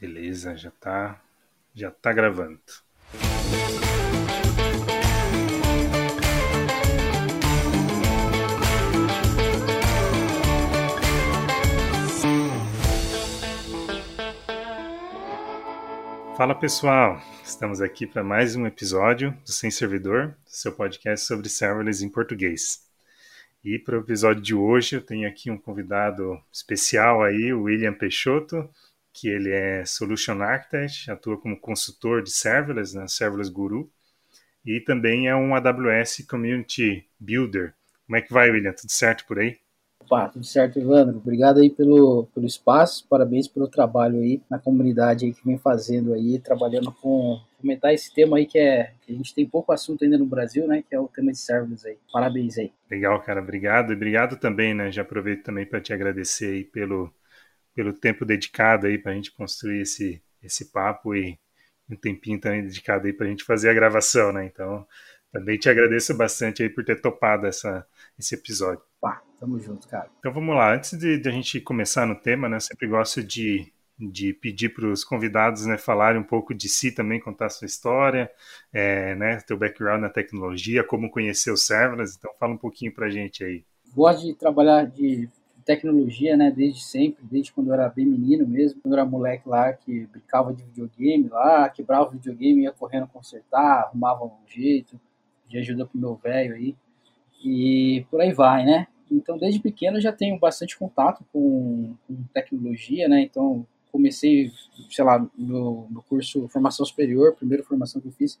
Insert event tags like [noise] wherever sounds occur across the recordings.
Beleza, já tá, já tá gravando. Fala pessoal, estamos aqui para mais um episódio do Sem Servidor, seu podcast sobre serverless em português. E para o episódio de hoje eu tenho aqui um convidado especial aí, o William Peixoto, que ele é Solution Architect, atua como consultor de serverless, né, Serverless Guru, e também é um AWS Community Builder. Como é que vai, William? Tudo certo por aí? Opa, tudo certo, Evandro. Obrigado aí pelo, pelo espaço, parabéns pelo trabalho aí na comunidade aí que vem fazendo aí, trabalhando com comentar esse tema aí que é que a gente tem pouco assunto ainda no Brasil, né? Que é o tema de serverless aí. Parabéns aí. Legal, cara. Obrigado. E obrigado também, né? Já aproveito também para te agradecer aí pelo, pelo tempo dedicado aí para a gente construir esse, esse papo e um tempinho também dedicado aí para a gente fazer a gravação, né? Então, também te agradeço bastante aí por ter topado essa, esse episódio. Pá, tamo junto, cara. Então vamos lá. Antes de, de a gente começar no tema, né? Sempre gosto de de pedir para os convidados né, falarem um pouco de si também, contar a sua história, é, né, teu background na tecnologia, como conhecer os serverless. Então, fala um pouquinho para a gente aí. Gosto de trabalhar de tecnologia, né, desde sempre, desde quando eu era bem menino mesmo, quando eu era moleque lá que brincava de videogame lá, quebrava o videogame, ia correndo consertar, arrumava um jeito, de ajuda pro meu velho aí, e por aí vai, né. Então, desde pequeno eu já tenho bastante contato com, com tecnologia, né, então comecei, sei lá, no, curso formação superior, primeira formação que eu fiz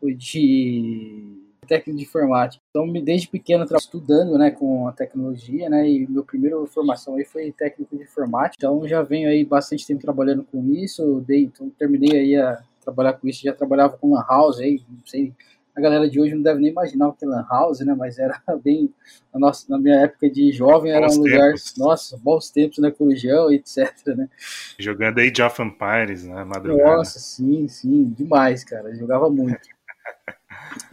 foi de técnico de informática. Então, desde pequeno, estudando, né, com a tecnologia, né, e meu primeira formação aí foi técnico de informática. Então, já venho aí bastante tempo trabalhando com isso. Dei, então, terminei aí a trabalhar com isso. Já trabalhava com lan house aí, não sei a galera de hoje não deve nem imaginar o que é Lan House, né? Mas era [laughs] bem. Na, nossa, na minha época de jovem era bons um lugar. Tempos. Nossa, bons tempos, né? Corujão, etc. Né? Jogando Age of Empires, né? Madrugada. Nossa, sim, sim, demais, cara. Jogava muito.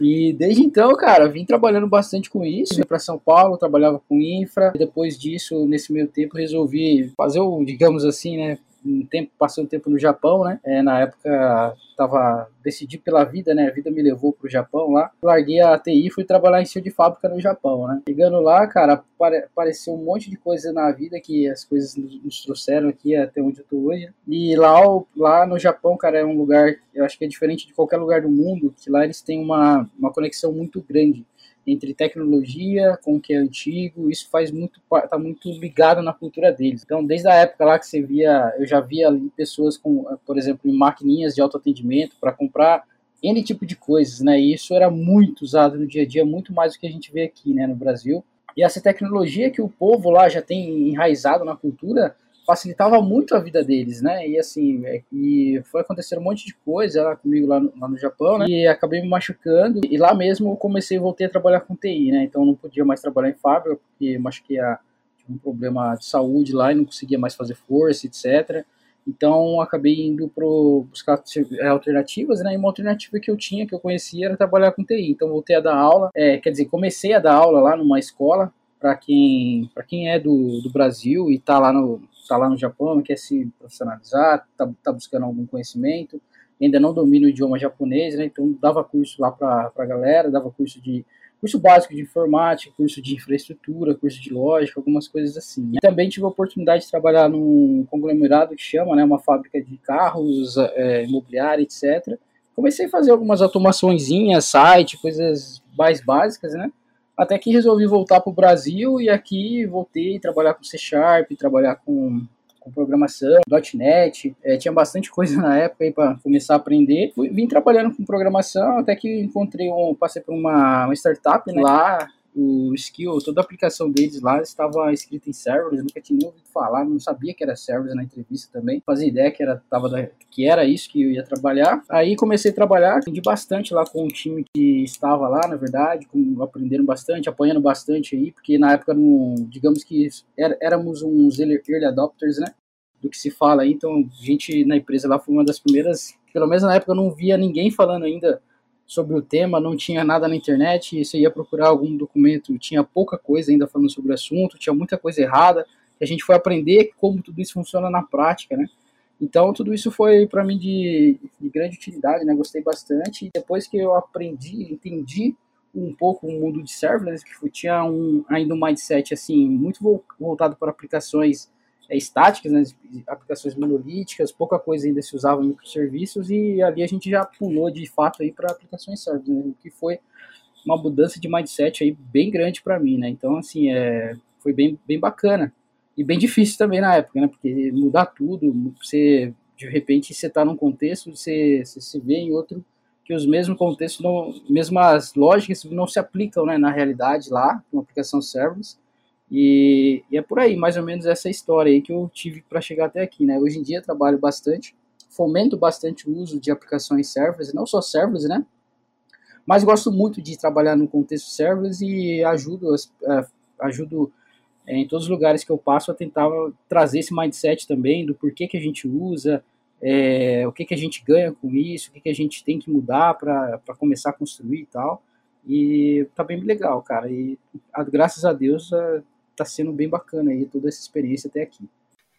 E desde então, cara, vim trabalhando bastante com isso. Vim para São Paulo, trabalhava com infra. Depois disso, nesse meio tempo, resolvi fazer o, digamos assim, né? Um tempo, passei um tempo no Japão, né? É, na época tava decidi pela vida, né? A vida me levou pro Japão lá. Larguei a TI e fui trabalhar em seu de fábrica no Japão, né? Chegando lá, cara, apareceu um monte de coisa na vida que as coisas nos trouxeram aqui até onde eu tô hoje. E lá, lá no Japão, cara, é um lugar, eu acho que é diferente de qualquer lugar do mundo, que lá eles têm uma, uma conexão muito grande entre tecnologia com o que é antigo, isso faz muito tá muito ligado na cultura deles. Então, desde a época lá que você via, eu já via ali pessoas com, por exemplo, em maquininhas de autoatendimento para comprar N tipo de coisas, né? E isso era muito usado no dia a dia, muito mais do que a gente vê aqui, né, no Brasil. E essa tecnologia que o povo lá já tem enraizado na cultura, facilitava muito a vida deles, né? E assim, é, e foi acontecer um monte de coisa lá comigo lá no, lá no Japão, né? E acabei me machucando. E lá mesmo eu comecei, voltei a trabalhar com TI, né? Então não podia mais trabalhar em fábrica, porque machuquei a, um problema de saúde lá e não conseguia mais fazer força, etc. Então acabei indo para buscar é, alternativas, né? E uma alternativa que eu tinha, que eu conhecia, era trabalhar com TI. Então voltei a dar aula, é, quer dizer, comecei a dar aula lá numa escola para quem, quem é do, do Brasil e está lá no está lá no Japão, quer se profissionalizar, está tá buscando algum conhecimento, ainda não domina o idioma japonês, né? Então dava curso lá para a galera, dava curso de curso básico de informática, curso de infraestrutura, curso de lógica, algumas coisas assim. E também tive a oportunidade de trabalhar num conglomerado que chama, né, uma fábrica de carros, é, etc. Comecei a fazer algumas automaçõezinhas, site, coisas mais básicas, né? Até que resolvi voltar para o Brasil e aqui voltei a trabalhar com C Sharp, trabalhar com, com programação, .NET, é, tinha bastante coisa na época para começar a aprender. Fui, vim trabalhando com programação até que encontrei um, passei por uma, uma startup né, lá o skill, toda a aplicação deles lá estava escrita em servers, eu nunca tinha nem ouvido falar, não sabia que era servers na entrevista também, fazia ideia que era, tava da, que era isso que eu ia trabalhar. Aí comecei a trabalhar, aprendi bastante lá com o time que estava lá, na verdade, com, aprendendo bastante, apanhando bastante aí, porque na época, não, digamos que éramos uns early adopters, né? Do que se fala aí, então a gente na empresa lá foi uma das primeiras, pelo menos na época eu não via ninguém falando ainda sobre o tema, não tinha nada na internet, e você ia procurar algum documento, tinha pouca coisa ainda falando sobre o assunto, tinha muita coisa errada, a gente foi aprender como tudo isso funciona na prática, né? Então, tudo isso foi para mim de, de, grande utilidade, né? Gostei bastante. E depois que eu aprendi, entendi um pouco o mundo de serverless, que tinha um, ainda um mindset assim muito voltado para aplicações estáticas, né? aplicações monolíticas, pouca coisa ainda se usava microserviços e ali a gente já pulou de fato aí para aplicações serverless, né? o que foi uma mudança de mindset aí bem grande para mim, né? Então, assim, é, foi bem, bem bacana e bem difícil também na época, né? Porque mudar tudo, você de repente você está num contexto, você, você se vê em outro que os mesmos contextos, não, mesmas lógicas não se aplicam né, na realidade lá, uma aplicação serverless. E, e, é por aí, mais ou menos essa história aí que eu tive para chegar até aqui, né? Hoje em dia trabalho bastante, fomento bastante o uso de aplicações serverless, não só serverless, né? Mas gosto muito de trabalhar no contexto serverless e ajudo, uh, ajudo é, em todos os lugares que eu passo a tentar trazer esse mindset também do porquê que a gente usa, é, o que, que a gente ganha com isso, o que, que a gente tem que mudar para começar a construir e tal. E tá bem legal, cara. E graças a Deus tá sendo bem bacana aí toda essa experiência até aqui.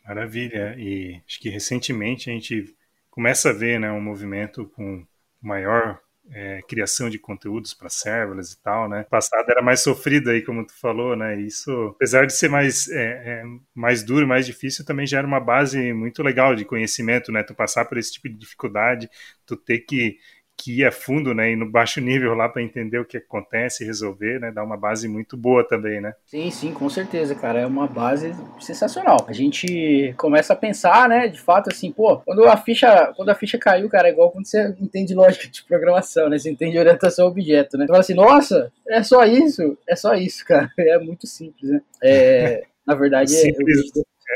Maravilha. E acho que recentemente a gente começa a ver né, um movimento com maior é, criação de conteúdos para serverless e tal, né? Passado era mais sofrido aí, como tu falou, né? Isso, apesar de ser mais, é, é, mais duro, mais difícil, também já era uma base muito legal de conhecimento, né? Tu passar por esse tipo de dificuldade, tu ter que que ir a fundo, né, e no baixo nível lá para entender o que acontece e resolver, né, dá uma base muito boa também, né? Sim, sim, com certeza, cara, é uma base sensacional. A gente começa a pensar, né, de fato, assim, pô, quando a ficha, quando a ficha caiu, cara, é igual quando você entende lógica de programação, né, você entende orientação a objeto, né, você fala assim, nossa, é só isso, é só isso, cara, [laughs] é muito simples, né, é, na verdade, é, simples,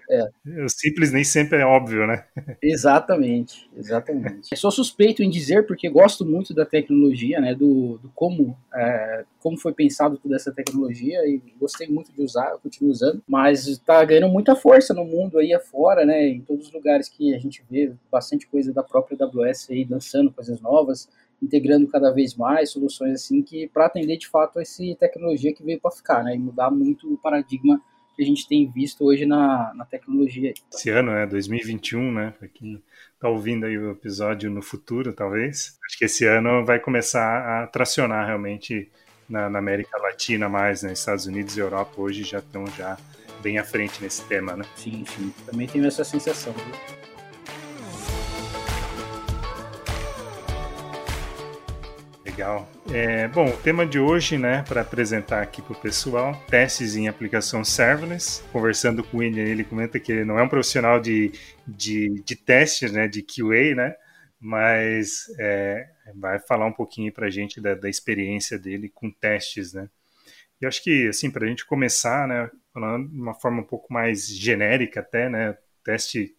é. O simples nem sempre é óbvio, né? Exatamente, exatamente. Sou suspeito em dizer porque gosto muito da tecnologia, né? Do, do como, é, como foi pensado toda essa tecnologia e gostei muito de usar, continuo usando, mas está ganhando muita força no mundo aí afora, né? Em todos os lugares que a gente vê bastante coisa da própria AWS aí lançando coisas novas, integrando cada vez mais soluções assim que para atender de fato essa tecnologia que veio para ficar, né? E mudar muito o paradigma que a gente tem visto hoje na, na tecnologia. Esse ano, né, 2021, né, para quem está ouvindo aí o episódio no futuro, talvez, acho que esse ano vai começar a tracionar realmente na, na América Latina mais, né, Estados Unidos e Europa hoje já estão já bem à frente nesse tema, né? Sim, sim, também tenho essa sensação. Viu? Legal. É, bom, o tema de hoje, né, para apresentar aqui para o pessoal, testes em aplicação serverless. Conversando com ele, ele comenta que ele não é um profissional de, de, de testes, né, de QA, né, mas é, vai falar um pouquinho para a gente da, da experiência dele com testes, né. E acho que, assim, para a gente começar, né, falando de uma forma um pouco mais genérica até, né, teste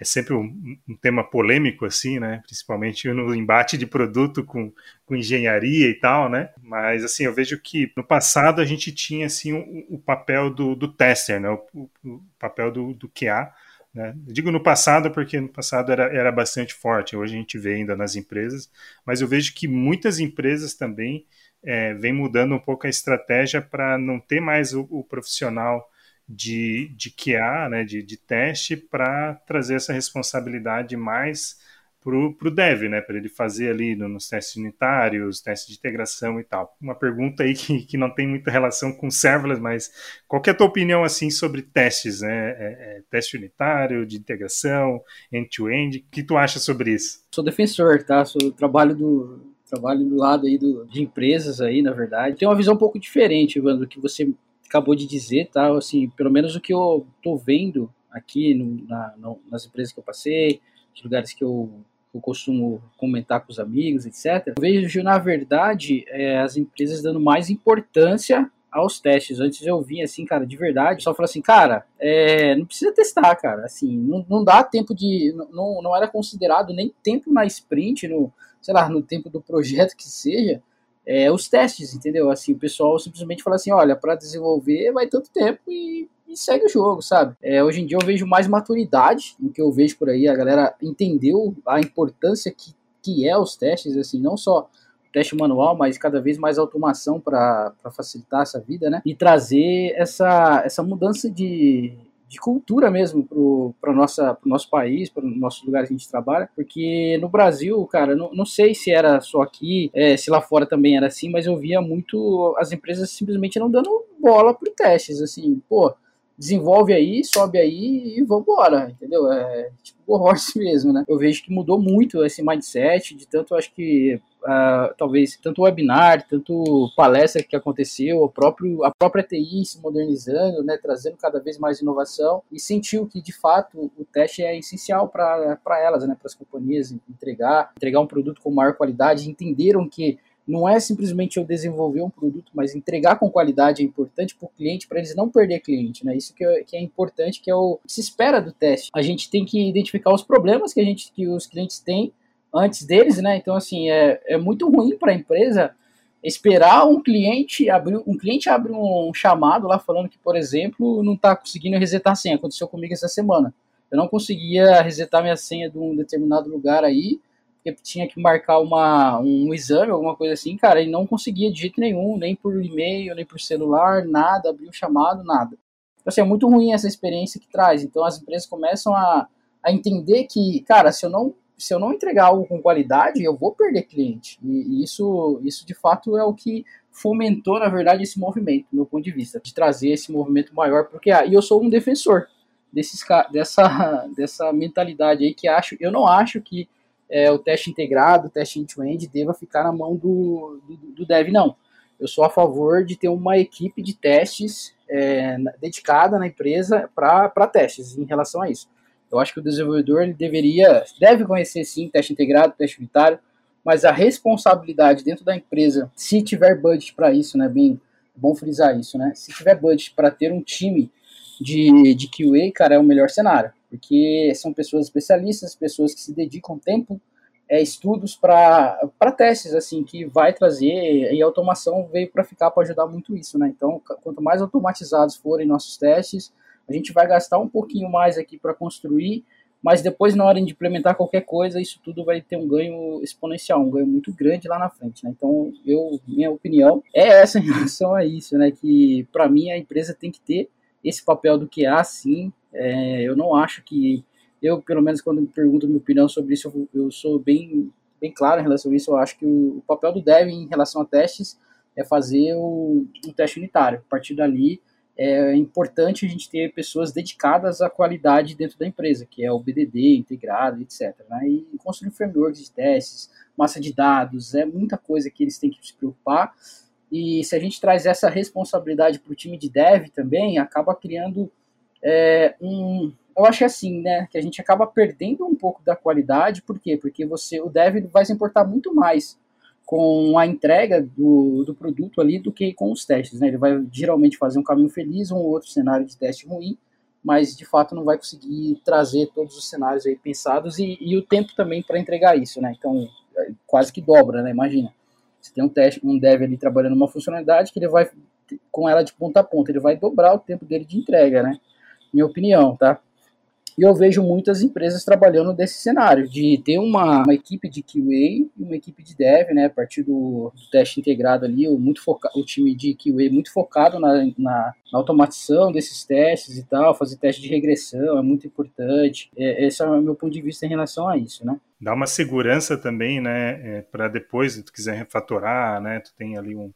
é sempre um, um, tema polêmico, assim, né? Principalmente no embate de produto com, com engenharia e tal, né? Mas, assim, eu vejo que no passado a gente tinha, assim, o, o papel do, do tester, né? O, o papel do, do QA, né? Digo no passado porque no passado era, era bastante forte, hoje a gente vê ainda nas empresas, mas eu vejo que muitas empresas também é, vem mudando um pouco a estratégia para não ter mais o, o profissional de, de QA, né, de, de teste, para trazer essa responsabilidade mais para o dev, né, para ele fazer ali nos testes unitários, testes de integração e tal. Uma pergunta aí que, que não tem muita relação com serverless, mas qual é a tua opinião assim sobre testes, né, é, é, teste unitário, de integração, end-to-end, -end, o que tu acha sobre isso? Sou defensor, tá, sou trabalho do trabalho do lado aí do, de empresas aí, na verdade. Tem uma visão um pouco diferente, Evandro, que você acabou de dizer, tá? Assim, pelo menos o que eu tô vendo aqui no, na, no, nas empresas que eu passei, nos lugares que eu, eu, costumo comentar com os amigos, etc. Eu vejo, na verdade, é, as empresas dando mais importância aos testes. Antes eu vi assim, cara, de verdade, só falou assim, cara, é, não precisa testar, cara, assim, não, não dá tempo de, não, não era considerado nem tempo na sprint, no, sei lá, no tempo do projeto que seja, é, os testes, entendeu? Assim, o pessoal simplesmente fala assim, olha, para desenvolver vai tanto tempo e, e segue o jogo, sabe? É, hoje em dia eu vejo mais maturidade no que eu vejo por aí, a galera entendeu a importância que, que é os testes, assim, não só teste manual, mas cada vez mais automação para facilitar essa vida, né? E trazer essa, essa mudança de, de cultura mesmo para o nosso país, para o nosso lugar que a gente trabalha, porque no Brasil, cara, não, não sei se era só aqui, é, se lá fora também era assim, mas eu via muito as empresas simplesmente não dando bola para testes, assim, pô, desenvolve aí, sobe aí e vambora, entendeu? É tipo horse [laughs] mesmo, né? Eu vejo que mudou muito esse mindset, de tanto, acho que, uh, talvez, tanto webinar, tanto palestra que aconteceu, o próprio, a própria TI se modernizando, né? Trazendo cada vez mais inovação e sentiu que, de fato, o teste é essencial para elas, né? Para as companhias entregar, entregar um produto com maior qualidade, entenderam que não é simplesmente eu desenvolver um produto, mas entregar com qualidade é importante para o cliente, para eles não perder cliente, né? Isso que é, que é importante, que é o que se espera do teste. A gente tem que identificar os problemas que a gente, que os clientes têm antes deles, né? Então, assim, é, é muito ruim para a empresa esperar um cliente abrir um cliente abre um chamado lá falando que, por exemplo, não está conseguindo resetar a senha. Aconteceu comigo essa semana. Eu não conseguia resetar minha senha de um determinado lugar aí porque tinha que marcar uma, um exame, alguma coisa assim, cara, e não conseguia de jeito nenhum, nem por e-mail, nem por celular, nada, abrir o chamado, nada. Então, assim, é muito ruim essa experiência que traz. Então, as empresas começam a, a entender que, cara, se eu não se eu não entregar algo com qualidade, eu vou perder cliente. E, isso, isso de fato é o que fomentou, na verdade, esse movimento, do meu ponto de vista, de trazer esse movimento maior, porque ah, e eu sou um defensor desses, dessa, [laughs] dessa mentalidade aí que acho, eu não acho que é, o teste integrado, o teste end-to-end, deva ficar na mão do, do, do, dev, não. Eu sou a favor de ter uma equipe de testes é, dedicada na empresa para testes em relação a isso. Eu acho que o desenvolvedor ele deveria, deve conhecer sim teste integrado, teste unitário, mas a responsabilidade dentro da empresa, se tiver budget para isso, né, bem bom frisar isso, né, se tiver budget para ter um time de, de QA, cara, é o melhor cenário porque são pessoas especialistas, pessoas que se dedicam tempo, é, estudos para testes, assim, que vai trazer, e a automação veio para ficar, para ajudar muito isso, né? Então, quanto mais automatizados forem nossos testes, a gente vai gastar um pouquinho mais aqui para construir, mas depois, na hora de implementar qualquer coisa, isso tudo vai ter um ganho exponencial, um ganho muito grande lá na frente, né? Então, eu, minha opinião é essa em [laughs] relação a isso, né? Que, para mim, a empresa tem que ter esse papel do QA, sim, é, eu não acho que. Eu, pelo menos, quando me pergunto minha opinião sobre isso, eu, eu sou bem, bem claro em relação a isso. Eu acho que o, o papel do dev em relação a testes é fazer o, um teste unitário. A partir dali, é importante a gente ter pessoas dedicadas à qualidade dentro da empresa, que é o BDD integrado, etc. Né? E construir frameworks de testes, massa de dados, é muita coisa que eles têm que se preocupar. E se a gente traz essa responsabilidade para o time de dev também, acaba criando é, um, eu acho assim, né, que a gente acaba perdendo um pouco da qualidade, por quê? Porque você, o dev vai se importar muito mais com a entrega do, do produto ali do que com os testes, né? Ele vai geralmente fazer um caminho feliz, um outro cenário de teste ruim, mas de fato não vai conseguir trazer todos os cenários aí pensados e, e o tempo também para entregar isso, né? Então é, quase que dobra, né? Imagina, você tem um teste, um dev ali trabalhando uma funcionalidade que ele vai com ela de ponta a ponta, ele vai dobrar o tempo dele de entrega, né? minha opinião, tá? E eu vejo muitas empresas trabalhando desse cenário, de ter uma, uma equipe de QA e uma equipe de dev, né, a partir do, do teste integrado ali, o, muito foca, o time de QA muito focado na, na, na, automatização desses testes e tal, fazer teste de regressão é muito importante. É, esse é o meu ponto de vista em relação a isso, né. Dá uma segurança também, né, é, para depois, se tu quiser refatorar, né, tu tem ali um,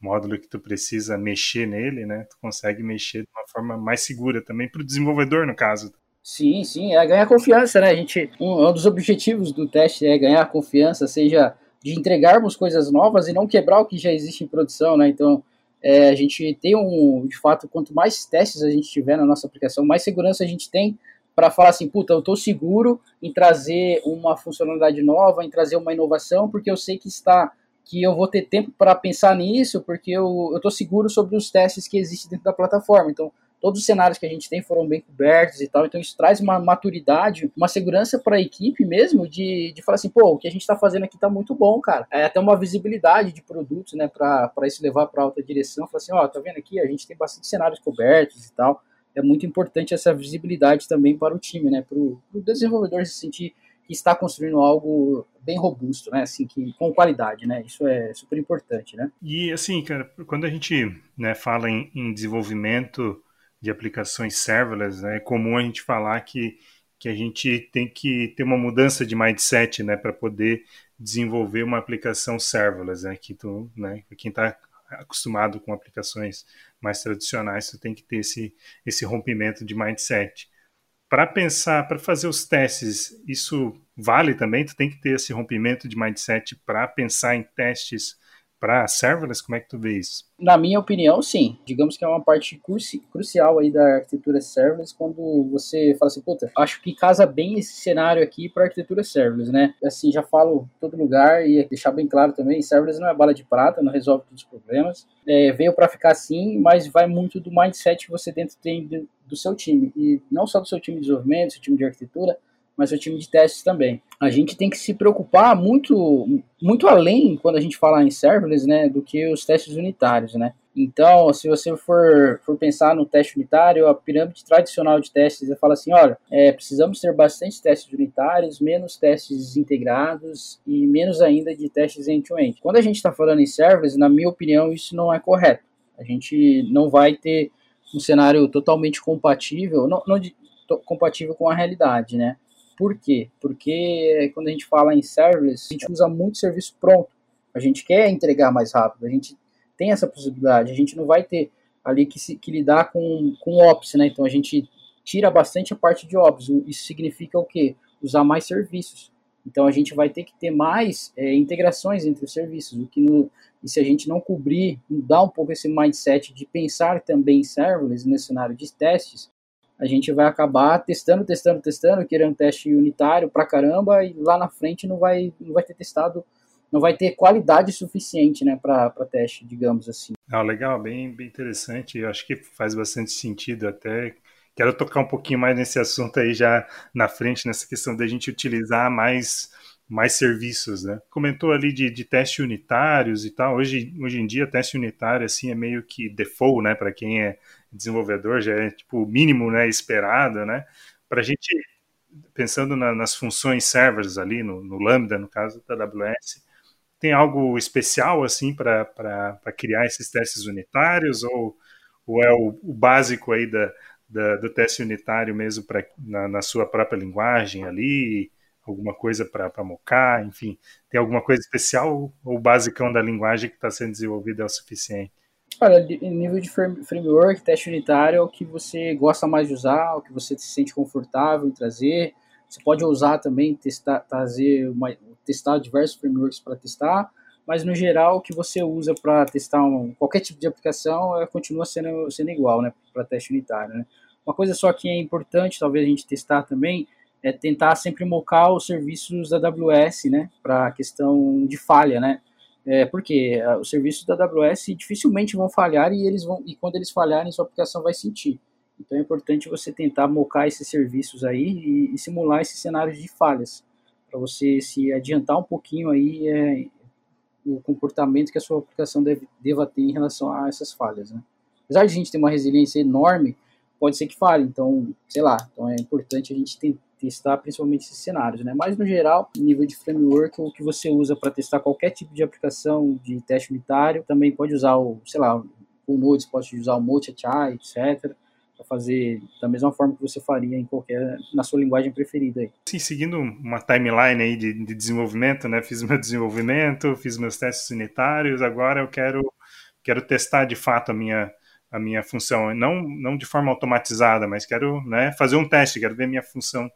módulo que tu precisa mexer nele, né? Tu consegue mexer de uma forma mais segura também para o desenvolvedor, no caso. Sim, sim, é ganhar confiança, né? A gente, um, um dos objetivos do teste é ganhar confiança, seja de entregarmos coisas novas e não quebrar o que já existe em produção, né? Então, é, a gente tem um, de fato, quanto mais testes a gente tiver na nossa aplicação, mais segurança a gente tem para falar assim, puta, eu estou seguro em trazer uma funcionalidade nova, em trazer uma inovação, porque eu sei que está que eu vou ter tempo para pensar nisso, porque eu estou seguro sobre os testes que existem dentro da plataforma. Então, todos os cenários que a gente tem foram bem cobertos e tal, então isso traz uma maturidade, uma segurança para a equipe mesmo de, de falar assim, pô, o que a gente está fazendo aqui está muito bom, cara. É até uma visibilidade de produtos, né, para isso levar para alta direção, falar assim, ó, tá vendo aqui, a gente tem bastante cenários cobertos e tal. É muito importante essa visibilidade também para o time, né, para o desenvolvedor se sentir que está construindo algo bem robusto, né? Assim, que, com qualidade, né? Isso é super importante, né? E assim, cara, quando a gente né, fala em, em desenvolvimento de aplicações serverless, né? É comum a gente falar que, que a gente tem que ter uma mudança de mindset, né, para poder desenvolver uma aplicação serverless, né? Que tu, né, quem está acostumado com aplicações mais tradicionais, tu tem que ter esse, esse rompimento de mindset. Para pensar, para fazer os testes, isso vale também? Tu tem que ter esse rompimento de mindset para pensar em testes para serverless? Como é que tu vê isso? Na minha opinião, sim. Digamos que é uma parte cruci crucial aí da arquitetura serverless quando você fala assim, puta, acho que casa bem esse cenário aqui para arquitetura serverless, né? Assim, já falo todo lugar e deixar bem claro também, serverless não é bala de prata, não resolve todos os problemas. É, veio para ficar assim, mas vai muito do mindset que você dentro tem do seu time. E não só do seu time de desenvolvimento, seu time de arquitetura, mas o time de testes também. A gente tem que se preocupar muito, muito além quando a gente fala em serverless, né, do que os testes unitários, né. Então, se você for, for pensar no teste unitário, a pirâmide tradicional de testes, fala assim, olha, é, precisamos ter bastante testes unitários, menos testes integrados e menos ainda de testes end-to-end. -end. Quando a gente está falando em serverless, na minha opinião, isso não é correto. A gente não vai ter um cenário totalmente compatível, não, não compatível com a realidade, né? Por quê? Porque quando a gente fala em serverless, a gente usa muito serviço pronto. A gente quer entregar mais rápido, a gente tem essa possibilidade. A gente não vai ter ali que, se, que lidar com, com ops, né? Então a gente tira bastante a parte de ops. Isso significa o quê? Usar mais serviços. Então a gente vai ter que ter mais é, integrações entre os serviços, o que no, e se a gente não cobrir, mudar um pouco esse mindset de pensar também em serverless nesse cenário de testes, a gente vai acabar testando, testando, testando, querendo um teste unitário pra caramba, e lá na frente não vai, não vai ter testado, não vai ter qualidade suficiente né, para teste, digamos assim. Ah, legal, bem, bem interessante. Eu acho que faz bastante sentido até. Quero tocar um pouquinho mais nesse assunto aí já na frente, nessa questão da gente utilizar mais mais serviços, né? Comentou ali de, de testes unitários e tal. Hoje, hoje em dia, teste unitário assim é meio que default, né? Para quem é desenvolvedor já é tipo o mínimo, né? Esperado, né? Para a gente pensando na, nas funções servers ali no, no, Lambda, no caso da AWS, tem algo especial assim para criar esses testes unitários ou, ou é o, o básico aí da, da, do teste unitário mesmo para na, na sua própria linguagem ali? alguma coisa para mocar, enfim, tem alguma coisa especial ou o basicão da linguagem que está sendo desenvolvida é o suficiente? Olha, nível de framework, teste unitário é o que você gosta mais de usar, o que você se sente confortável em trazer. Você pode usar também, testar, trazer uma, testar diversos frameworks para testar, mas no geral o que você usa para testar um, qualquer tipo de aplicação é, continua sendo, sendo igual, né, para teste unitário. Né? Uma coisa só que é importante, talvez a gente testar também, é tentar sempre mocar os serviços da AWS, né, para a questão de falha, né, é, porque é, os serviços da AWS dificilmente vão falhar e eles vão e quando eles falharem sua aplicação vai sentir. Então é importante você tentar mocar esses serviços aí e, e simular esses cenários de falhas para você se adiantar um pouquinho aí é, o comportamento que a sua aplicação deve, deva ter em relação a essas falhas. Né? Apesar de a gente ter uma resiliência enorme, pode ser que falhe. Então, sei lá, então é importante a gente tentar testar principalmente esses cenários, né? Mas no geral, nível de framework, o que você usa para testar qualquer tipo de aplicação de teste unitário, também pode usar o, sei lá, o Node, pode usar o Multi-HI, etc para fazer da mesma forma que você faria em qualquer na sua linguagem preferida aí. Sim, seguindo uma timeline aí de, de desenvolvimento, né? Fiz meu desenvolvimento, fiz meus testes unitários, agora eu quero quero testar de fato a minha a minha função, não não de forma automatizada, mas quero, né, fazer um teste, quero ver minha função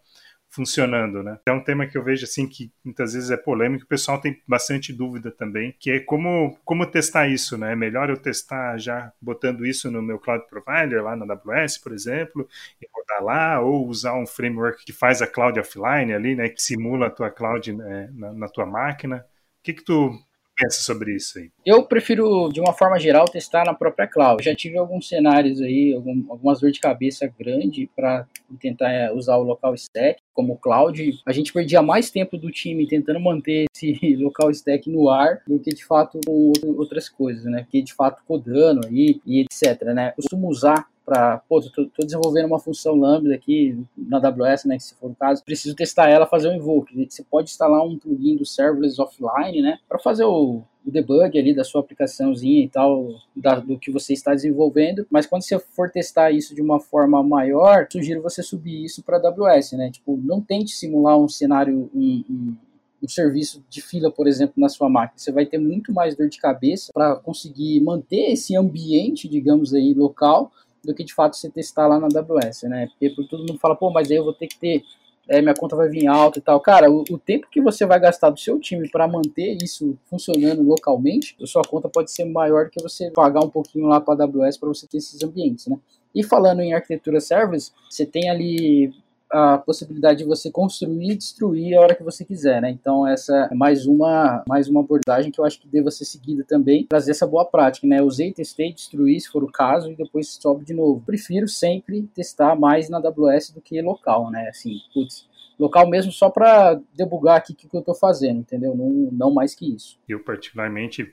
funcionando, né? É um tema que eu vejo assim que muitas vezes é polêmico, o pessoal tem bastante dúvida também, que é como como testar isso, né? É melhor eu testar já botando isso no meu cloud provider lá na AWS, por exemplo, e rodar lá ou usar um framework que faz a cloud offline ali, né, que simula a tua cloud né, na, na tua máquina. O que que tu pensa sobre isso aí? Eu prefiro, de uma forma geral, testar na própria cloud. Já tive alguns cenários aí, algumas dores de cabeça grande para tentar é, usar o local stack como cloud. A gente perdia mais tempo do time tentando manter esse [laughs] local stack no ar do que de fato com outras coisas, né? Que de fato codando aí e etc, né? costumo usar para, pô, tô, tô, desenvolvendo uma função Lambda aqui na AWS, né, se for o caso, preciso testar ela, fazer um invoke. Você pode instalar um plugin do serverless offline, né, para fazer o o debug ali da sua aplicaçãozinha e tal, da, do que você está desenvolvendo, mas quando você for testar isso de uma forma maior, sugiro você subir isso para AWS, né? Tipo, não tente simular um cenário, um, um, um serviço de fila, por exemplo, na sua máquina. Você vai ter muito mais dor de cabeça para conseguir manter esse ambiente, digamos aí, local, do que de fato você testar lá na AWS, né? Porque todo mundo fala, pô, mas aí eu vou ter que ter é, minha conta vai vir alta e tal. Cara, o, o tempo que você vai gastar do seu time para manter isso funcionando localmente, a sua conta pode ser maior do que você pagar um pouquinho lá para a AWS para você ter esses ambientes, né? E falando em arquitetura serverless, você tem ali a possibilidade de você construir e destruir a hora que você quiser, né? Então essa é mais uma mais uma abordagem que eu acho que deva ser seguida também, trazer essa boa prática, né? Usei, testei, destruí se for o caso e depois sobe de novo. Prefiro sempre testar mais na AWS do que local, né? Assim, putz, local mesmo só para debugar aqui o que eu estou fazendo, entendeu? Não, não mais que isso. Eu particularmente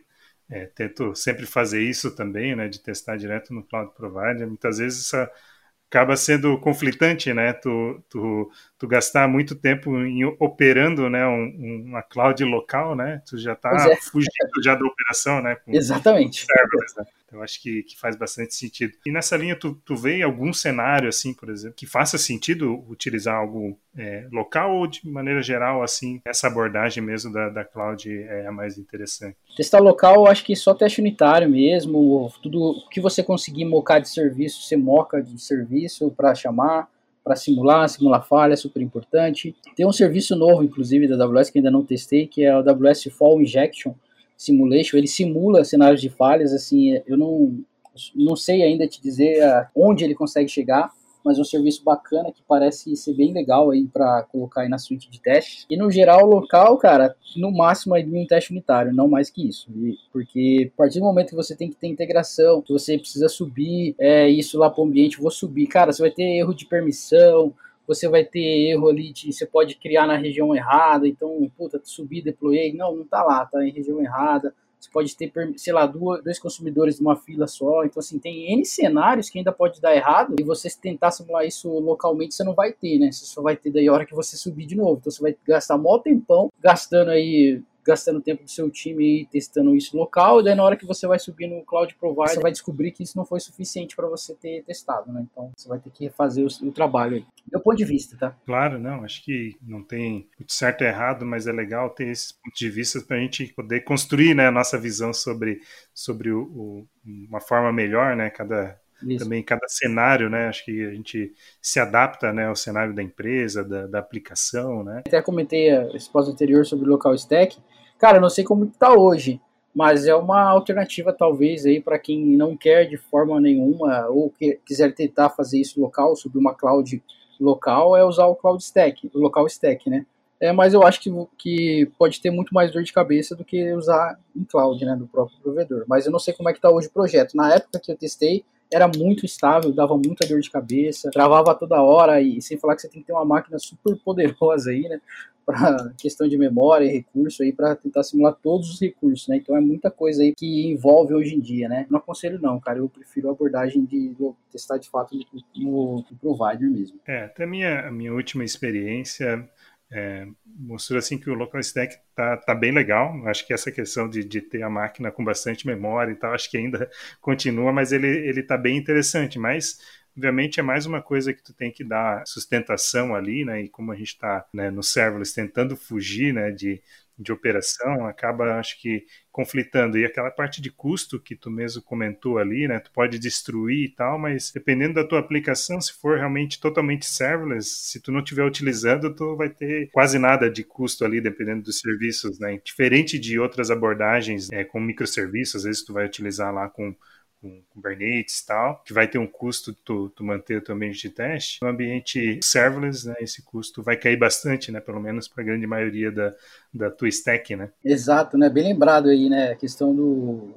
é, tento sempre fazer isso também, né? De testar direto no cloud provider. Muitas vezes essa acaba sendo conflitante, né? Tu, tu, tu gastar muito tempo em, operando, né? Um, uma cloud local, né? Tu já está é. fugindo já da operação, né? Exatamente. Servers, né? Então, acho que, que faz bastante sentido. E nessa linha, tu, tu vê algum cenário, assim, por exemplo, que faça sentido utilizar algo é, local ou, de maneira geral, assim, essa abordagem mesmo da, da cloud é a mais interessante? Testar local, eu acho que só teste unitário mesmo. Tudo que você conseguir mocar de serviço, você moca de serviço para chamar para simular, simular falha, é super importante. Tem um serviço novo, inclusive, da AWS, que ainda não testei, que é o AWS Fall Injection, Simulation, ele simula cenários de falhas, assim, eu não, não sei ainda te dizer onde ele consegue chegar, mas é um serviço bacana que parece ser bem legal aí para colocar aí na suíte de teste. E no geral, local, cara, no máximo aí um teste unitário, não mais que isso. Porque a partir do momento que você tem que ter integração, que você precisa subir é, isso lá para o ambiente, vou subir, cara, você vai ter erro de permissão, você vai ter erro ali de você pode criar na região errada, então, puta, subir, deployei, não, não tá lá, tá em região errada. Você pode ter, sei lá, dois consumidores numa fila só. Então, assim, tem N cenários que ainda pode dar errado e você tentar simular isso localmente, você não vai ter, né? Você só vai ter daí a hora que você subir de novo. Então, você vai gastar mó tempão gastando aí gastando tempo do seu time e testando isso local, e daí na hora que você vai subir no cloud provider, você vai descobrir que isso não foi suficiente para você ter testado, né? Então você vai ter que fazer o, o trabalho aí. Meu ponto de vista, tá? Claro, não, acho que não tem certo e errado, mas é legal ter esses pontos de vista para a gente poder construir né, a nossa visão sobre, sobre o, o, uma forma melhor, né? Cada, isso. também cada cenário, né? Acho que a gente se adapta, né, ao cenário da empresa, da, da aplicação, né? Até comentei a resposta anterior sobre o local stack. Cara, eu não sei como está hoje, mas é uma alternativa talvez aí para quem não quer de forma nenhuma ou que, quiser tentar fazer isso local, subir uma cloud local, é usar o cloud stack, o local stack, né? É, mas eu acho que, que pode ter muito mais dor de cabeça do que usar em cloud, né, do próprio provedor. Mas eu não sei como é que está hoje o projeto. Na época que eu testei, era muito estável, dava muita dor de cabeça, travava toda hora e sem falar que você tem que ter uma máquina super poderosa aí, né, para questão de memória e recurso aí para tentar simular todos os recursos, né? Então é muita coisa aí que envolve hoje em dia, né? Não aconselho não, cara, eu prefiro a abordagem de testar de fato no, no provider mesmo. É, até a minha, a minha última experiência é, mostrou assim que o local stack tá, tá bem legal. Acho que essa questão de, de ter a máquina com bastante memória e tal, acho que ainda continua, mas ele, ele tá bem interessante. Mas obviamente é mais uma coisa que tu tem que dar sustentação ali, né? E como a gente está né, no serverless tentando fugir, né, de, de operação, acaba, acho que, conflitando. E aquela parte de custo que tu mesmo comentou ali, né? Tu pode destruir e tal, mas dependendo da tua aplicação, se for realmente totalmente serverless, se tu não estiver utilizando, tu vai ter quase nada de custo ali, dependendo dos serviços, né? Diferente de outras abordagens, é, com microserviços, às vezes tu vai utilizar lá com com Kubernetes e tal, que vai ter um custo tu, tu manter o teu ambiente de teste. No ambiente serverless, né, esse custo vai cair bastante, né, pelo menos para a grande maioria da, da tua stack, né? Exato, né, bem lembrado aí, né, a questão do,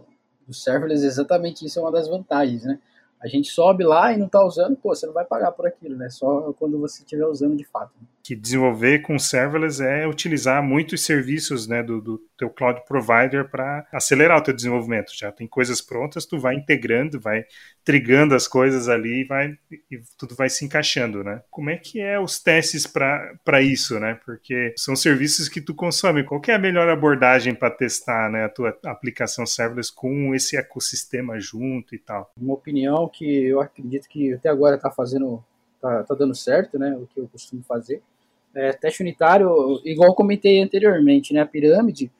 do serverless, exatamente isso é uma das vantagens, né? A gente sobe lá e não está usando, pô, você não vai pagar por aquilo, né? Só quando você estiver usando de fato. Né? Que desenvolver com serverless é utilizar muitos serviços né, do, do teu cloud provider para acelerar o teu desenvolvimento. Já tem coisas prontas, tu vai integrando, vai trigando as coisas ali e, vai, e tudo vai se encaixando, né? Como é que é os testes para isso, né? Porque são serviços que tu consome. Qual é a melhor abordagem para testar né, a tua aplicação serverless com esse ecossistema junto e tal? Uma opinião que eu acredito que até agora está fazendo, tá, tá dando certo, né? O que eu costumo fazer é, teste unitário, igual eu comentei anteriormente, né, a pirâmide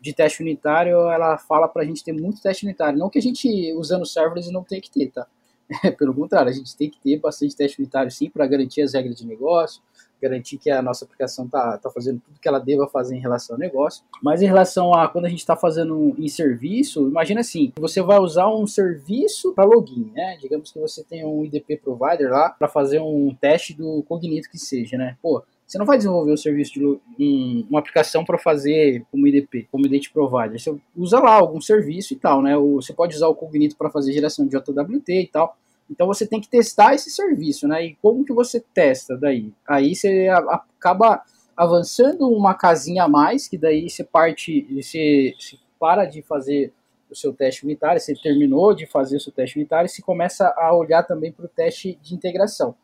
de teste unitário, ela fala para a gente ter muito teste unitário. Não que a gente, usando serverless, não tem que ter, tá? [laughs] Pelo contrário, a gente tem que ter bastante teste unitário sim, para garantir as regras de negócio, garantir que a nossa aplicação tá, tá fazendo tudo que ela deva fazer em relação ao negócio. Mas em relação a quando a gente está fazendo em serviço, imagina assim, você vai usar um serviço para login, né? Digamos que você tem um IDP provider lá para fazer um teste do cognito que seja, né? Pô, você não vai desenvolver o serviço de um, uma aplicação para fazer como IDP, como Identity Provider. Você usa lá algum serviço e tal, né? Você pode usar o Cognito para fazer geração de JWT e tal. Então você tem que testar esse serviço, né? E como que você testa daí? Aí você acaba avançando uma casinha a mais, que daí você parte, você, você para de fazer o seu teste unitário, você terminou de fazer o seu teste unitário e se começa a olhar também para o teste de integração.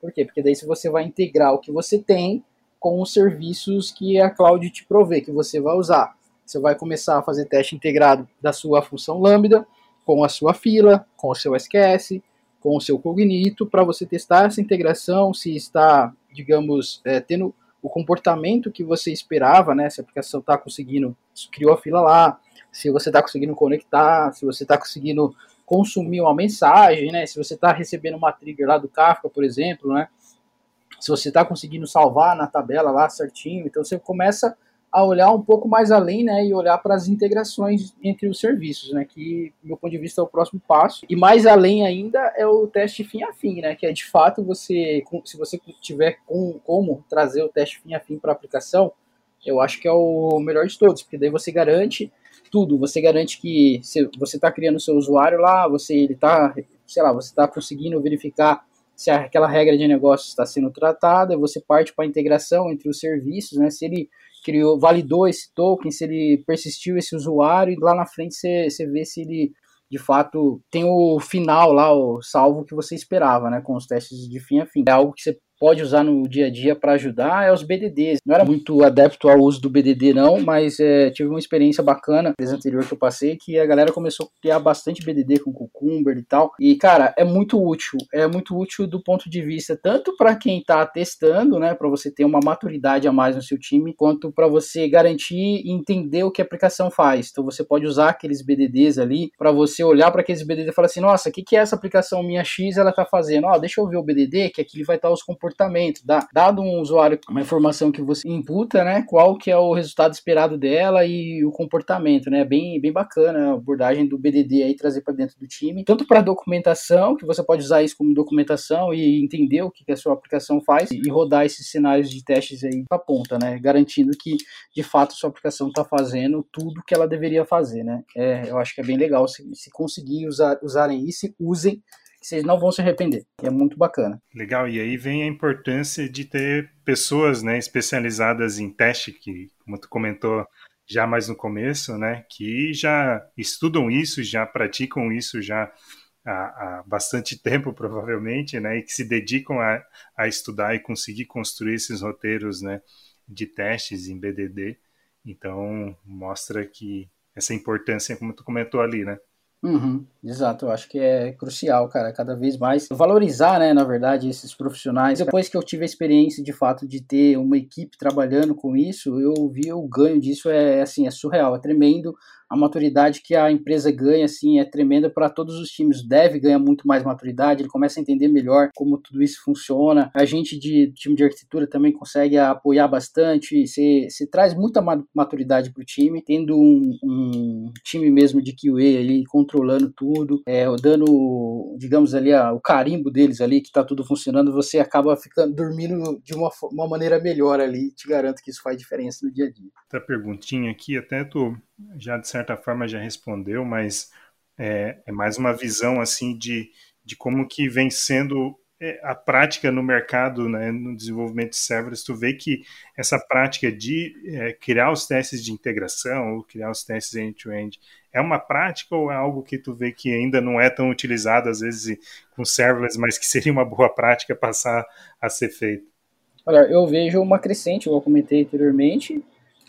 Por quê? Porque daí você vai integrar o que você tem com os serviços que a cloud te provê, que você vai usar. Você vai começar a fazer teste integrado da sua função Lambda, com a sua fila, com o seu SQS, com o seu Cognito, para você testar essa integração, se está, digamos, é, tendo o comportamento que você esperava, né? Se a aplicação está conseguindo, criou a fila lá, se você está conseguindo conectar, se você está conseguindo consumir uma mensagem, né? Se você está recebendo uma trigger lá do Kafka, por exemplo, né? Se você está conseguindo salvar na tabela lá certinho, então você começa a olhar um pouco mais além, né, e olhar para as integrações entre os serviços, né, que, do meu ponto de vista, é o próximo passo. E mais além ainda é o teste fim a fim, né, que é de fato você, se você tiver com, como trazer o teste fim a fim para a aplicação, eu acho que é o melhor de todos, porque daí você garante tudo. Você garante que você está criando o seu usuário lá, você ele está, sei lá, você está conseguindo verificar se aquela regra de negócio está sendo tratada, você parte para a integração entre os serviços, né? Se ele criou, validou esse token, se ele persistiu esse usuário, e lá na frente você, você vê se ele de fato tem o final lá, o salvo que você esperava, né? Com os testes de fim a fim. É algo que você pode usar no dia a dia para ajudar é os BDDs. Não era muito adepto ao uso do BDD não, mas é, tive uma experiência bacana na vez anterior que eu passei que a galera começou a criar bastante BDD com Cucumber e tal. E cara, é muito útil, é muito útil do ponto de vista tanto para quem está testando, né, para você ter uma maturidade a mais no seu time, quanto para você garantir e entender o que a aplicação faz. Então você pode usar aqueles BDDs ali para você olhar para aqueles BDD e falar assim: "Nossa, o que que é essa aplicação minha X ela tá fazendo? Ó, deixa eu ver o BDD, que aqui vai estar os comportamentos comportamento. Dá, dado um usuário uma informação que você imputa, né, qual que é o resultado esperado dela e o comportamento, né? Bem, bem bacana a abordagem do BDD aí trazer para dentro do time, tanto para documentação, que você pode usar isso como documentação e entender o que, que a sua aplicação faz e rodar esses cenários de testes aí para ponta, né? Garantindo que de fato sua aplicação está fazendo tudo que ela deveria fazer, né? É, eu acho que é bem legal se, se conseguir usar, usarem isso, usem que vocês não vão se arrepender. É muito bacana. Legal, e aí vem a importância de ter pessoas né, especializadas em teste, que, como tu comentou já mais no começo, né, que já estudam isso, já praticam isso já há, há bastante [laughs] tempo, provavelmente, né, e que se dedicam a, a estudar e conseguir construir esses roteiros né, de testes em BDD. Então, mostra que essa importância, como tu comentou ali, né? Uhum, exato, eu acho que é crucial, cara, cada vez mais valorizar, né, na verdade, esses profissionais. Depois que eu tive a experiência de fato de ter uma equipe trabalhando com isso, eu vi o ganho disso é assim, é surreal, é tremendo a maturidade que a empresa ganha assim é tremenda para todos os times. O dev ganha muito mais maturidade, ele começa a entender melhor como tudo isso funciona. A gente de time de arquitetura também consegue apoiar bastante. Você, traz muita maturidade para o time, tendo um, um, time mesmo de QA ali controlando tudo, é, dando, digamos ali, a, o carimbo deles ali que está tudo funcionando. Você acaba ficando dormindo de uma, uma maneira melhor ali. Te garanto que isso faz diferença no dia a dia. Outra perguntinha aqui, até tu já de certa forma já respondeu, mas é, é mais uma visão assim de, de como que vem sendo é, a prática no mercado, né, no desenvolvimento de servers, tu vê que essa prática de é, criar os testes de integração, ou criar os testes end-to-end, -end, é uma prática ou é algo que tu vê que ainda não é tão utilizado, às vezes, com serverless, mas que seria uma boa prática passar a ser feito? Olha, eu vejo uma crescente, eu comentei anteriormente,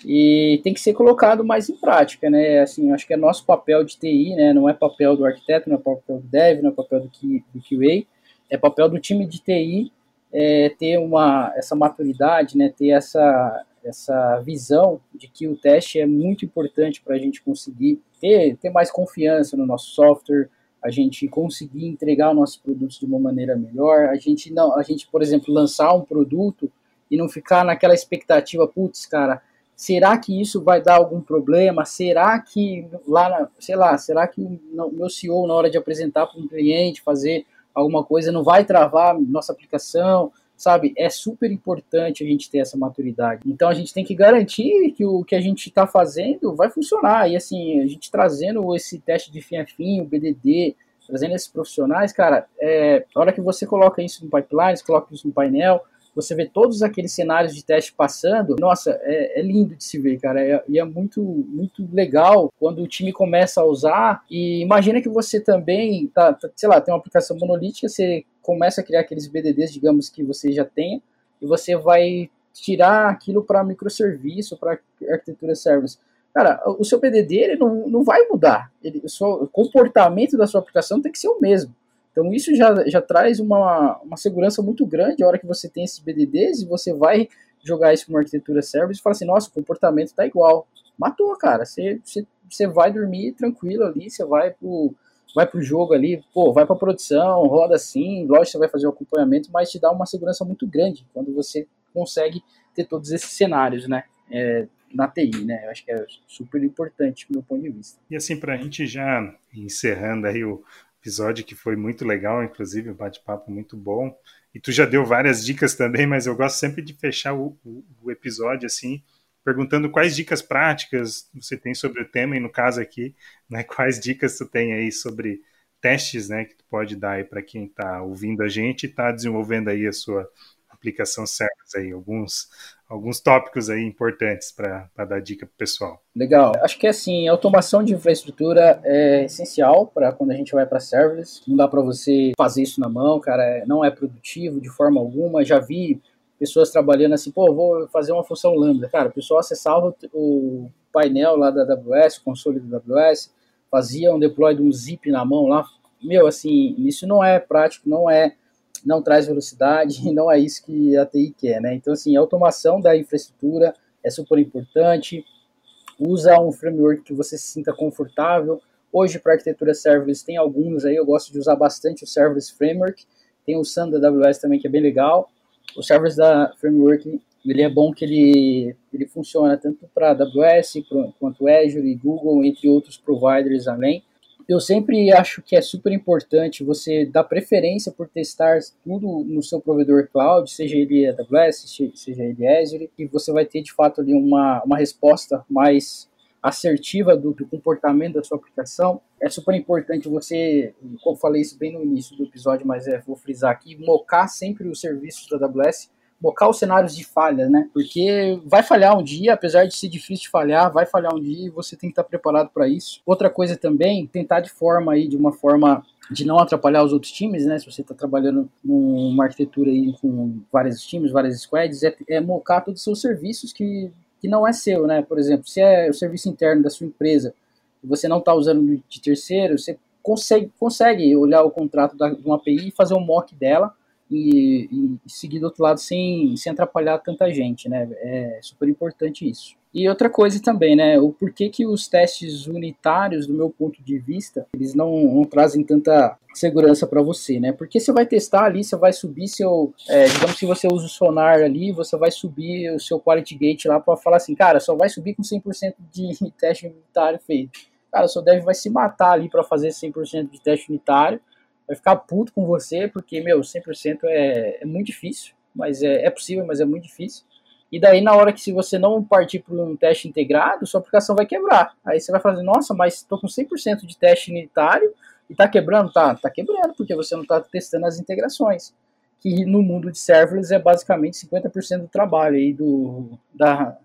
e tem que ser colocado mais em prática, né? Assim, acho que é nosso papel de TI, né? Não é papel do arquiteto, não é papel do dev, não é papel do, do QA, é papel do time de TI é, ter uma essa maturidade, né? Ter essa essa visão de que o teste é muito importante para a gente conseguir ter, ter mais confiança no nosso software, a gente conseguir entregar nossos produtos de uma maneira melhor, a gente não, a gente, por exemplo, lançar um produto e não ficar naquela expectativa, putz, cara, será que isso vai dar algum problema? Será que lá, na, sei lá, será que o meu CEO na hora de apresentar para um cliente, fazer alguma coisa, não vai travar nossa aplicação? Sabe, é super importante a gente ter essa maturidade. Então a gente tem que garantir que o que a gente está fazendo vai funcionar. E assim, a gente trazendo esse teste de fim a fim, o BDD, trazendo esses profissionais, cara, é, a hora que você coloca isso no pipeline, coloca isso no painel, você vê todos aqueles cenários de teste passando, nossa, é, é lindo de se ver, cara, é, e é muito, muito legal quando o time começa a usar, e imagina que você também, tá, tá, sei lá, tem uma aplicação monolítica, você começa a criar aqueles BDDs, digamos, que você já tenha, e você vai tirar aquilo para microserviço, para arquitetura service. Cara, o seu BDD ele não, não vai mudar. Ele, o, seu, o comportamento da sua aplicação tem que ser o mesmo. Então isso já, já traz uma, uma segurança muito grande a hora que você tem esses BDDs e você vai jogar isso uma arquitetura service e fala assim, nossa, o comportamento está igual. Matou, cara. Você, você, você vai dormir tranquilo ali, você vai pro, vai pro jogo ali, pô, vai pra produção, roda assim, lógico você vai fazer o acompanhamento, mas te dá uma segurança muito grande quando você consegue ter todos esses cenários, né? É, na TI, né? Eu acho que é super importante do meu ponto de vista. E assim, para a gente já encerrando aí o, episódio que foi muito legal, inclusive, um bate-papo muito bom. E tu já deu várias dicas também, mas eu gosto sempre de fechar o, o, o, episódio assim, perguntando quais dicas práticas você tem sobre o tema, e no caso aqui, [laughs] né, quais dicas tu tem aí sobre testes, né, que tu pode dar aí para quem está ouvindo a gente e está desenvolvendo aí a sua aplicação certas aí, alguns, alguns tópicos aí importantes para dar dica para o pessoal. Legal. Acho que assim, automação de infraestrutura é essencial para quando a gente vai para serverless. Não dá para você fazer isso na mão, cara, é, não é produtivo de forma alguma. Já vi pessoas trabalhando assim, pô, vou fazer uma função lambda. Cara, o pessoal acessava o painel lá da AWS, o console da AWS, fazia um deploy de um zip na mão lá. Meu, assim, isso não é prático, não é não traz velocidade [laughs] e não é isso que a TI quer, né? Então, assim, a automação da infraestrutura é super importante. Usa um framework que você se sinta confortável. Hoje, para arquitetura serverless, tem alguns aí, eu gosto de usar bastante o Serverless Framework. Tem o Sun da AWS também, que é bem legal. O Serverless da Framework, ele é bom que ele, ele funciona tanto para AWS quanto Azure e Google, entre outros providers além eu sempre acho que é super importante você dar preferência por testar tudo no seu provedor cloud, seja ele AWS, seja ele Azure, e você vai ter de fato ali uma, uma resposta mais assertiva do, do, comportamento da sua aplicação. É super importante você, como falei isso bem no início do episódio, mas é, vou frisar aqui, mocar sempre os serviços da AWS focar os cenários de falha, né? Porque vai falhar um dia, apesar de ser difícil de falhar, vai falhar um dia e você tem que estar preparado para isso. Outra coisa também, tentar de forma aí, de uma forma de não atrapalhar os outros times, né? Se você está trabalhando numa arquitetura aí com vários times, várias squads, é, é mocar todos os seus serviços que, que não é seu, né? Por exemplo, se é o serviço interno da sua empresa e você não está usando de terceiro, você consegue, consegue olhar o contrato da, de uma API e fazer um mock dela e, e, seguir do outro lado sem, sem atrapalhar tanta gente, né? É super importante isso. E outra coisa também, né? O porquê que os testes unitários, do meu ponto de vista, eles não, não trazem tanta segurança para você, né? Porque você vai testar ali, você vai subir seu, é, digamos que você usa o sonar ali, você vai subir o seu quality gate lá para falar assim, cara, só vai subir com 100% de [laughs] teste unitário feito. Cara, o seu dev vai se matar ali para fazer 100% de teste unitário vai ficar puto com você, porque, meu, 100% é, é muito difícil, mas é, é possível, mas é muito difícil. E daí, na hora que se você não partir para um teste integrado, sua aplicação vai quebrar. Aí você vai fazer, nossa, mas estou com 100% de teste unitário e está quebrando? Tá, tá quebrando, porque você não está testando as integrações. que no mundo de serverless é basicamente 50% do trabalho aí do, da,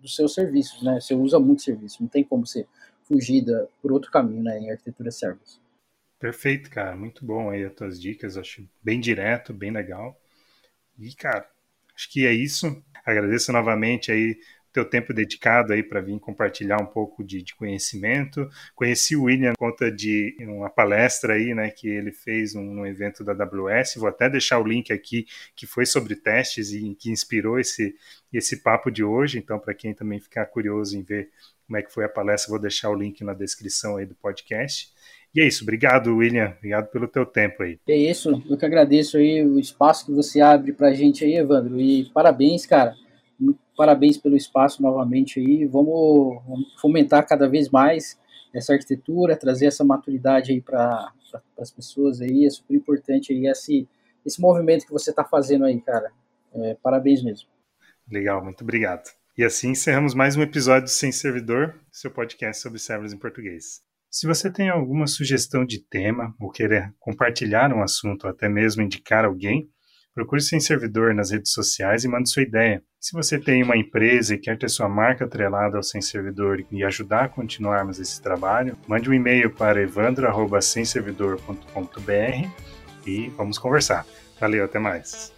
dos seus serviços, né? Você usa muito serviço, não tem como você fugir da, por outro caminho, né, em arquitetura serverless. Perfeito, cara, muito bom aí as tuas dicas, acho bem direto, bem legal. E, cara, acho que é isso. Agradeço novamente aí teu tempo dedicado aí para vir compartilhar um pouco de, de, conhecimento. Conheci o William por conta de uma palestra aí, né, que ele fez num, evento da AWS. Vou até deixar o link aqui que foi sobre testes e que inspirou esse esse papo de hoje. Então, para quem também ficar curioso em ver como é que foi a palestra, vou deixar o link na descrição aí do podcast. E é isso, obrigado, William. Obrigado pelo teu tempo aí. É isso, eu que agradeço aí o espaço que você abre pra gente aí, Evandro. E parabéns, cara. Parabéns pelo espaço novamente aí. Vamos, vamos fomentar cada vez mais essa arquitetura, trazer essa maturidade aí para pra, as pessoas aí. É super importante aí esse, esse movimento que você está fazendo aí, cara. É, parabéns mesmo. Legal, muito obrigado. E assim encerramos mais um episódio do Sem Servidor, seu podcast sobre servers em português. Se você tem alguma sugestão de tema ou querer compartilhar um assunto ou até mesmo indicar alguém, procure Sem Servidor nas redes sociais e mande sua ideia. Se você tem uma empresa e quer ter sua marca atrelada ao Sem Servidor e ajudar a continuarmos esse trabalho, mande um e-mail para evandro.semservidor.com.br e vamos conversar. Valeu, até mais.